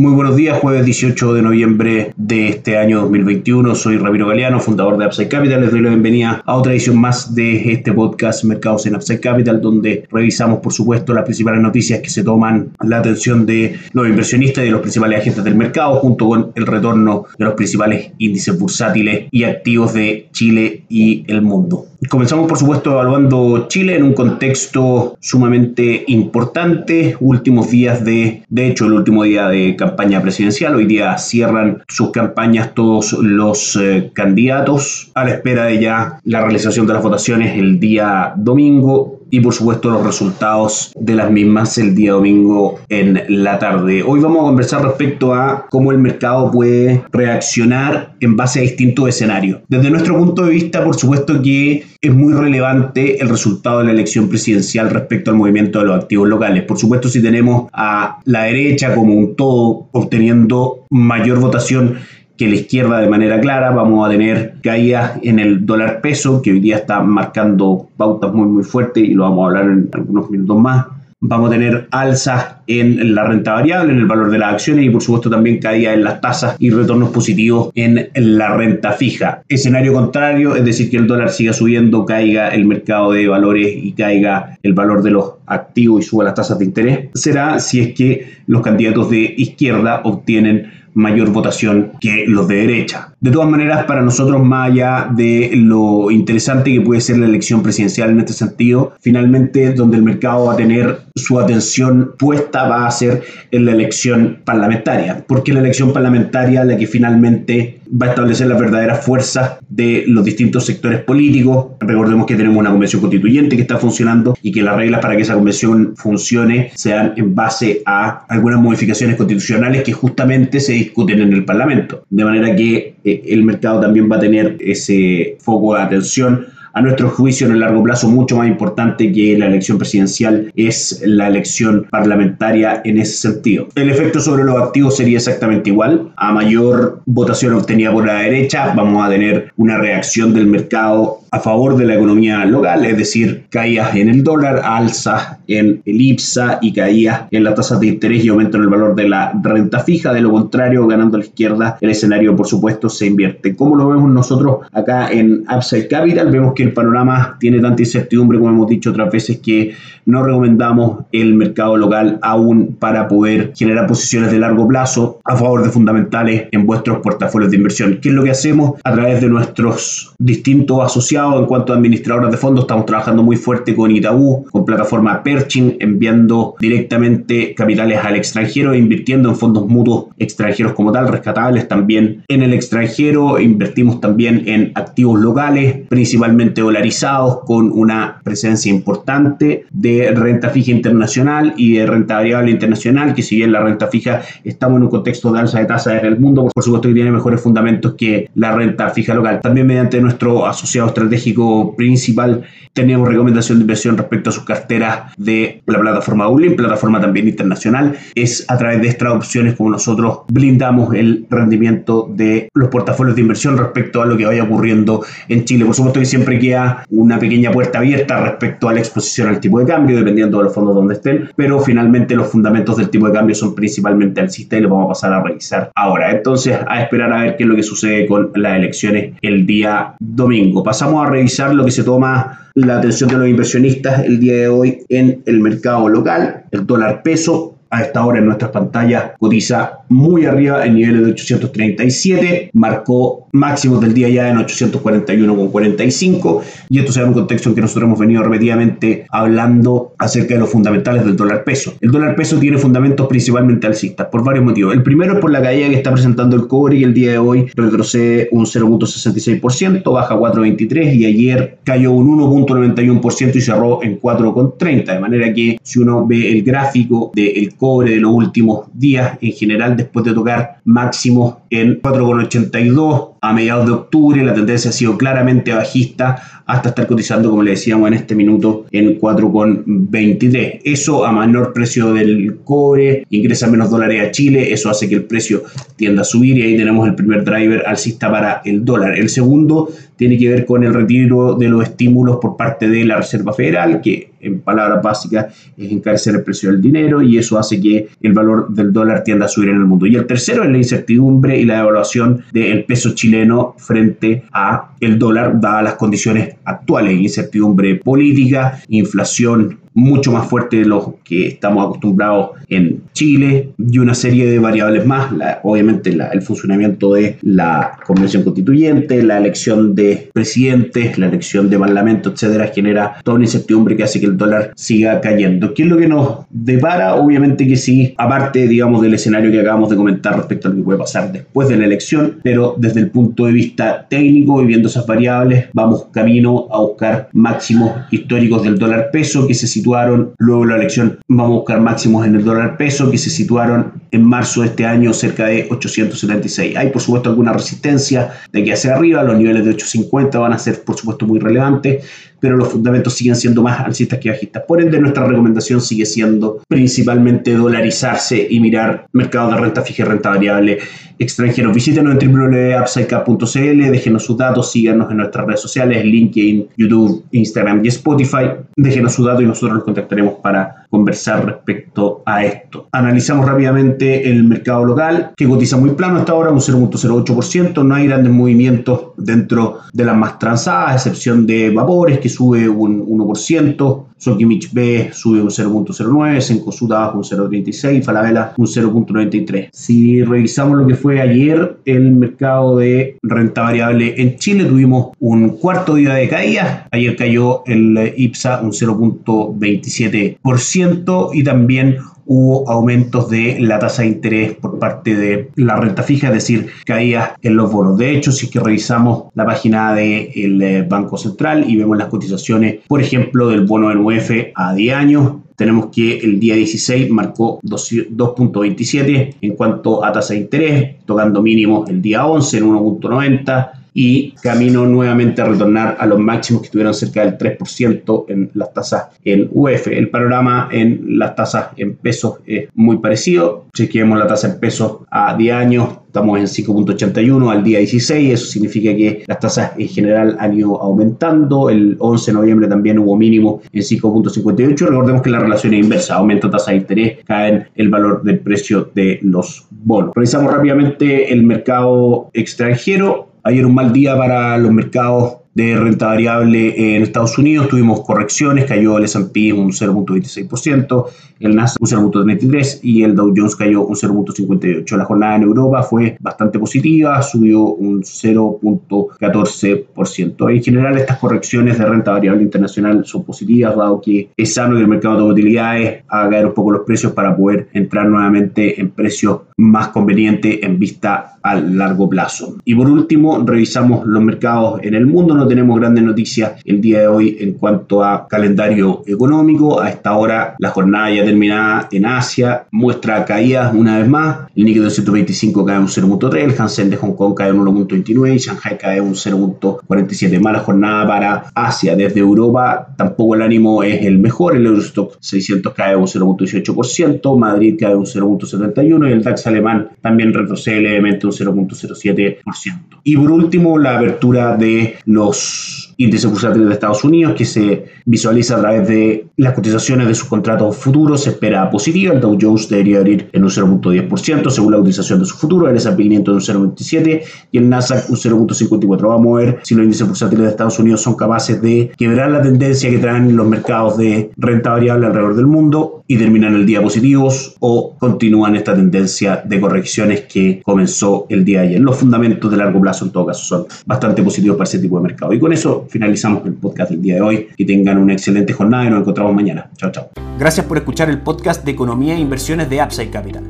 Muy buenos días, jueves 18 de noviembre de este año 2021. Soy Ramiro Galeano, fundador de Upside Capital. Les doy la bienvenida a otra edición más de este podcast Mercados en Upside Capital, donde revisamos, por supuesto, las principales noticias que se toman la atención de los inversionistas y de los principales agentes del mercado, junto con el retorno de los principales índices bursátiles y activos de Chile y el mundo. Comenzamos, por supuesto, evaluando Chile en un contexto sumamente importante. Últimos días de, de hecho, el último día de campaña presidencial. Hoy día cierran sus campañas todos los eh, candidatos a la espera de ya la realización de las votaciones el día domingo y por supuesto los resultados de las mismas el día domingo en la tarde. Hoy vamos a conversar respecto a cómo el mercado puede reaccionar en base a distintos escenarios. Desde nuestro punto de vista, por supuesto que es muy relevante el resultado de la elección presidencial respecto al movimiento de los activos locales. Por supuesto, si tenemos a la derecha como un todo obteniendo mayor votación que la izquierda de manera clara. Vamos a tener caídas en el dólar peso, que hoy día está marcando pautas muy muy fuertes y lo vamos a hablar en algunos minutos más. Vamos a tener alzas en la renta variable, en el valor de las acciones y por supuesto también caídas en las tasas y retornos positivos en la renta fija. Escenario contrario, es decir, que el dólar siga subiendo, caiga el mercado de valores y caiga el valor de los activos y suba las tasas de interés, será si es que los candidatos de izquierda obtienen mayor votación que los de derecha. De todas maneras, para nosotros, más allá de lo interesante que puede ser la elección presidencial en este sentido, finalmente donde el mercado va a tener su atención puesta va a ser en la elección parlamentaria, porque la elección parlamentaria la que finalmente va a establecer las verdaderas fuerzas de los distintos sectores políticos. Recordemos que tenemos una convención constituyente que está funcionando y que las reglas para que esa convención funcione sean en base a algunas modificaciones constitucionales que justamente se discuten en el Parlamento. De manera que el mercado también va a tener ese foco de atención a nuestro juicio en el largo plazo mucho más importante que la elección presidencial es la elección parlamentaria en ese sentido. El efecto sobre los activos sería exactamente igual. A mayor votación obtenida por la derecha, vamos a tener una reacción del mercado a favor de la economía local, es decir, caídas en el dólar, alzas en el IPSA y caídas en las tasas de interés y aumento en el valor de la renta fija. De lo contrario, ganando a la izquierda, el escenario, por supuesto, se invierte. ¿Cómo lo vemos nosotros acá en Upside Capital? Vemos que el panorama tiene tanta incertidumbre, como hemos dicho otras veces, que no recomendamos el mercado local aún para poder generar posiciones de largo plazo a favor de fundamentales en vuestros portafolios de inversión. ¿Qué es lo que hacemos? A través de nuestros distintos asociados en cuanto a administradores de fondos, estamos trabajando muy fuerte con Itaú, con plataforma Perching, enviando directamente capitales al extranjero e invirtiendo en fondos mutuos extranjeros como tal, rescatables también en el extranjero. Invertimos también en activos locales, principalmente dolarizados, con una presencia importante de renta fija internacional y de renta variable internacional, que si bien la renta fija estamos en un contexto de alza de tasa en el mundo, por supuesto que tiene mejores fundamentos que la renta fija local. También mediante nuestro asociado estratégico principal tenemos recomendación de inversión respecto a sus carteras de la plataforma Ulin, plataforma también internacional. Es a través de estas opciones como nosotros blindamos el rendimiento de los portafolios de inversión respecto a lo que vaya ocurriendo en Chile. Por supuesto que siempre queda una pequeña puerta abierta respecto a la exposición al tipo de cambio dependiendo de los fondos donde estén, pero finalmente los fundamentos del tipo de cambio son principalmente alcistas y los vamos a pasar a revisar ahora. Entonces, a esperar a ver qué es lo que sucede con las elecciones el día domingo. Pasamos a revisar lo que se toma la atención de los inversionistas el día de hoy en el mercado local, el dólar peso a esta hora en nuestras pantallas cotiza muy arriba en niveles de 837, marcó máximos del día ya en 841,45 y esto se da en un contexto en que nosotros hemos venido repetidamente hablando acerca de los fundamentales del dólar peso. El dólar peso tiene fundamentos principalmente alcistas por varios motivos. El primero es por la caída que está presentando el cobre y el día de hoy retrocede un 0.66%, baja 4.23 y ayer cayó un 1.91% y cerró en 4.30, de manera que si uno ve el gráfico del cobre de los últimos días en general después de tocar máximos en 4,82 a mediados de octubre. La tendencia ha sido claramente bajista hasta estar cotizando, como le decíamos en este minuto, en 4,23. Eso a menor precio del cobre, ingresa menos dólares a Chile, eso hace que el precio tienda a subir y ahí tenemos el primer driver alcista para el dólar. El segundo tiene que ver con el retiro de los estímulos por parte de la Reserva Federal, que en palabras básicas es encarecer el precio del dinero y eso hace que el valor del dólar tienda a subir en el mundo. Y el tercero es la incertidumbre y la devaluación del peso chileno frente a el dólar, dadas las condiciones actuales, incertidumbre política, inflación mucho más fuerte de lo que estamos acostumbrados en Chile y una serie de variables más, obviamente el funcionamiento de la convención constituyente, la elección de presidentes, la elección de parlamento, etcétera, genera toda una incertidumbre que hace que el dólar siga cayendo. ¿Qué es lo que nos depara? Obviamente que sí, aparte, digamos, del escenario que acabamos de comentar respecto a lo que puede pasar después de la elección, pero desde el punto de vista técnico y viendo esas variables, vamos camino a buscar máximos históricos del dólar peso que se situaron luego la elección. Vamos a buscar máximos en el dólar peso que se situaron en marzo de este año cerca de 876. Hay por supuesto alguna resistencia de aquí hacia arriba, los niveles de 850 van a ser por supuesto muy relevantes, pero los fundamentos siguen siendo más alcistas que bajistas. Por ende, nuestra recomendación sigue siendo principalmente dolarizarse y mirar mercados de renta fija y renta variable extranjeros. Visítenos en www.upsidecap.cl, déjenos sus datos, síganos en nuestras redes sociales, LinkedIn, YouTube, Instagram y Spotify. Déjenos sus datos y nosotros los contactaremos para conversar respecto a esto. Analizamos rápidamente el mercado local, que cotiza muy plano hasta ahora, un 0.08%. No hay grandes movimientos dentro de las más transadas, a excepción de vapores, que sube un 1%. Sokimich B sube un 0.09, Sencosud baja un 0.36, Falabella un 0.93. Si revisamos lo que fue ayer el mercado de renta variable en Chile, tuvimos un cuarto día de caída. Ayer cayó el IPSA un 0.27% y también hubo aumentos de la tasa de interés por parte de la renta fija, es decir, caídas en los bonos. De hecho, si revisamos la página del eh, Banco Central y vemos las cotizaciones, por ejemplo, del bono del UF a 10 años, tenemos que el día 16 marcó 2.27 en cuanto a tasa de interés, tocando mínimo el día 11 en 1.90 y camino nuevamente a retornar a los máximos que estuvieron cerca del 3% en las tasas en UF. El panorama en las tasas en pesos es muy parecido. Chequeemos la tasa en pesos a 10 años, estamos en 5.81 al día 16, eso significa que las tasas en general han ido aumentando, el 11 de noviembre también hubo mínimo en 5.58, recordemos que la relación es inversa, aumento tasa de interés, caen el valor del precio de los bonos. Revisamos rápidamente el mercado extranjero, Ayer un mal día para los mercados de renta variable en Estados Unidos. Tuvimos correcciones, cayó el S&P un 0.26%, el Nasdaq un 0.33% y el Dow Jones cayó un 0.58%. La jornada en Europa fue bastante positiva, subió un 0.14%. En general, estas correcciones de renta variable internacional son positivas, dado que es sano que el mercado de utilidades haga caer un poco los precios para poder entrar nuevamente en precios más convenientes en vista a largo plazo. Y por último, revisamos los mercados en el mundo. No tenemos grandes noticias el día de hoy en cuanto a calendario económico. A esta hora, la jornada ya terminada en Asia muestra caídas una vez más. El Nikkei 225 cae un 0.3, el Hansen de Hong Kong cae un 1.29 y Shanghai cae un 0.47. Mala jornada para Asia. Desde Europa tampoco el ánimo es el mejor. El Eurostock 600 cae un 0.18%, Madrid cae un 0.71 y el DAX alemán también retrocede levemente 0.07%. Y por último, la apertura de los índices bursátiles de Estados Unidos, que se visualiza a través de las cotizaciones de sus contratos futuros, se espera positiva. El Dow Jones debería abrir en un 0.10% según la cotización de su futuro, el S&P 500 en un 0.27% y el Nasdaq un 0.54%. Vamos a ver si los índices bursátiles de Estados Unidos son capaces de quebrar la tendencia que traen los mercados de renta variable alrededor del mundo y terminan el día positivos o continúan esta tendencia de correcciones que comenzó el día de ayer. Los fundamentos de largo plazo en todo caso son bastante positivos para ese tipo de mercado. Y con eso finalizamos el podcast del día de hoy. Que tengan una excelente jornada y nos encontramos mañana. Chao, chao. Gracias por escuchar el podcast de Economía e Inversiones de Upside Capital.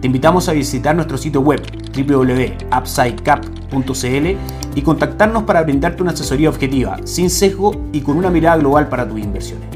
Te invitamos a visitar nuestro sitio web www.upsidecap.cl y contactarnos para brindarte una asesoría objetiva, sin sesgo y con una mirada global para tus inversiones.